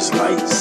is light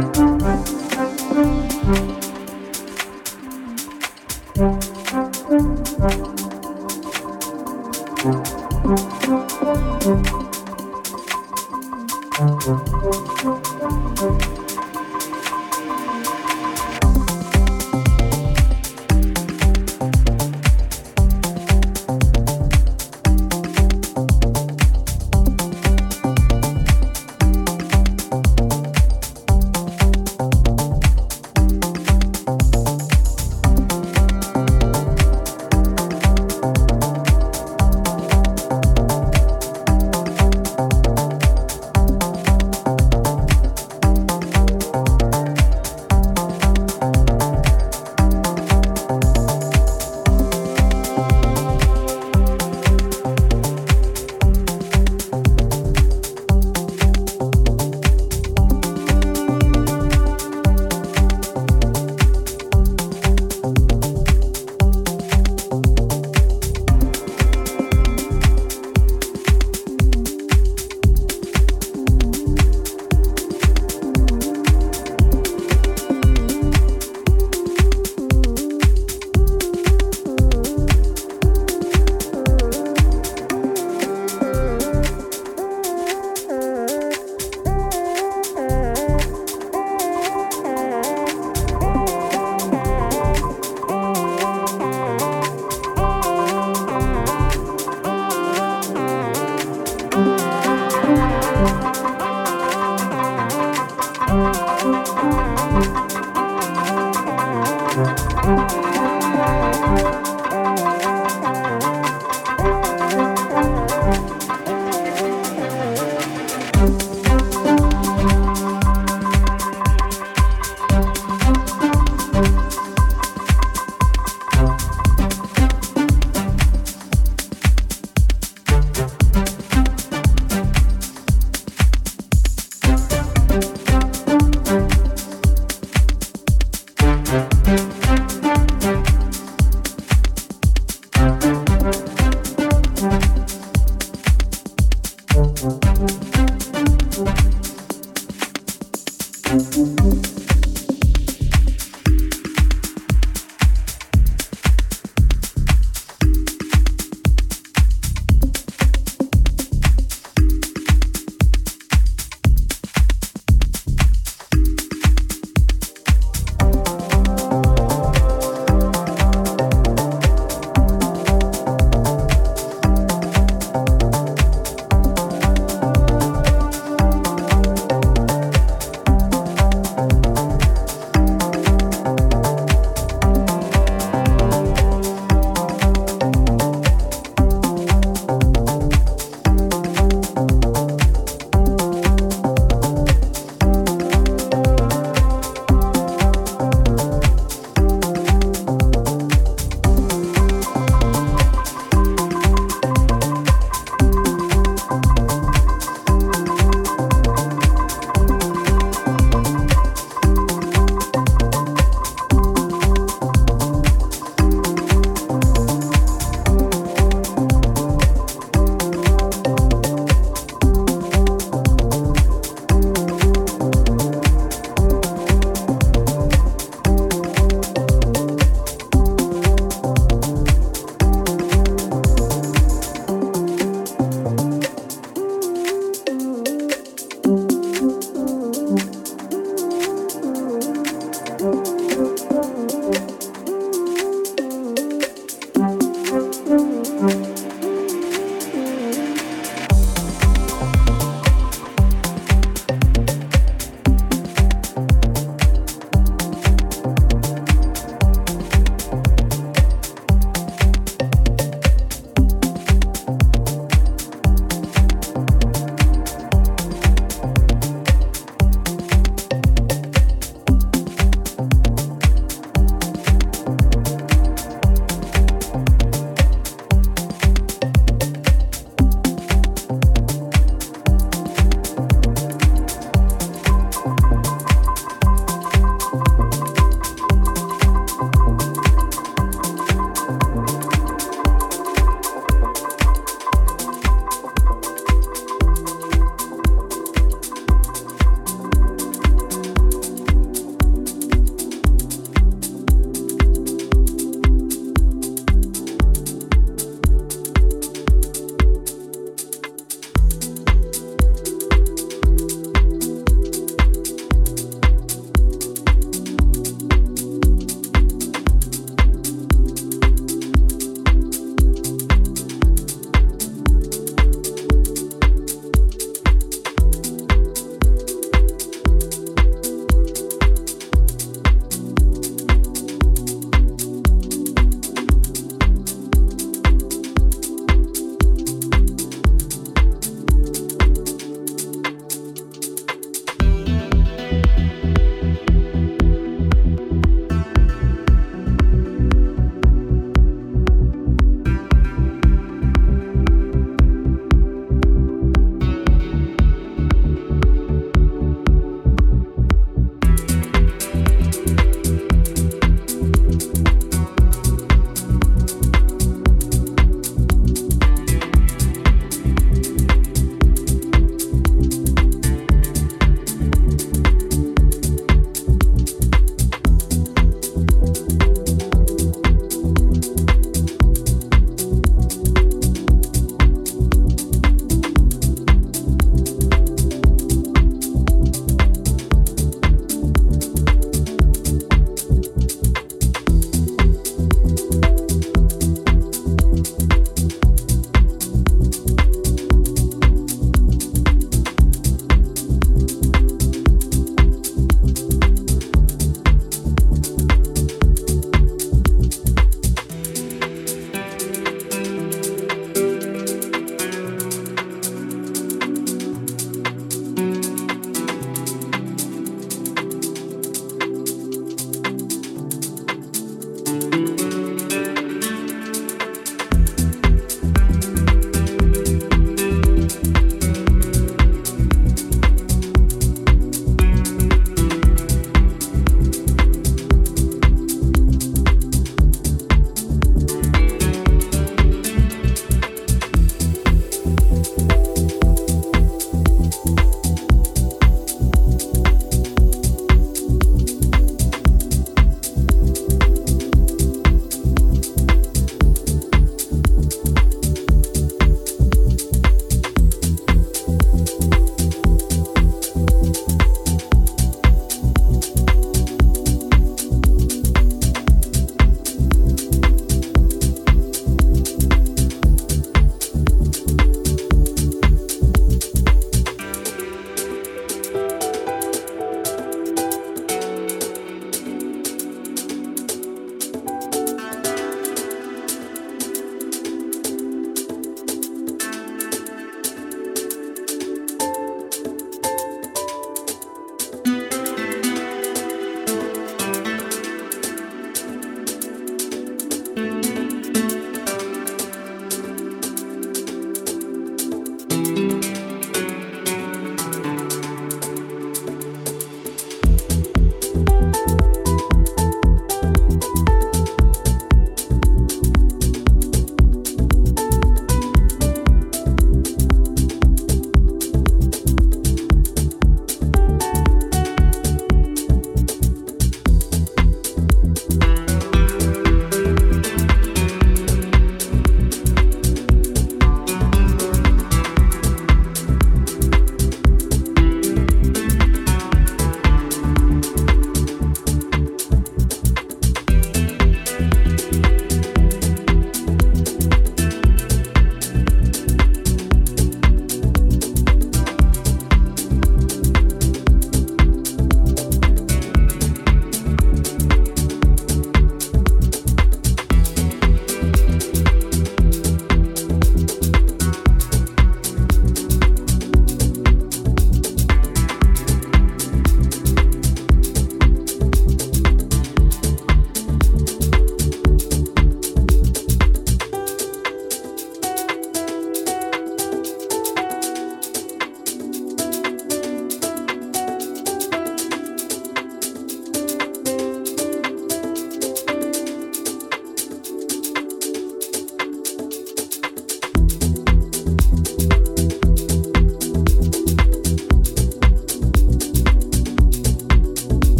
Música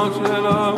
angela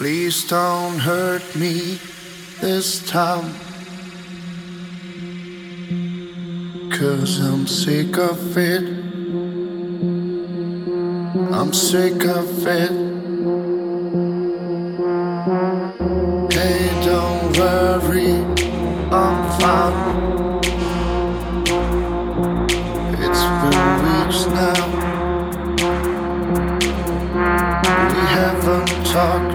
Please don't hurt me this time. Cause I'm sick of it. I'm sick of it. Hey, don't worry, I'm fine. It's been weeks now. We haven't talked.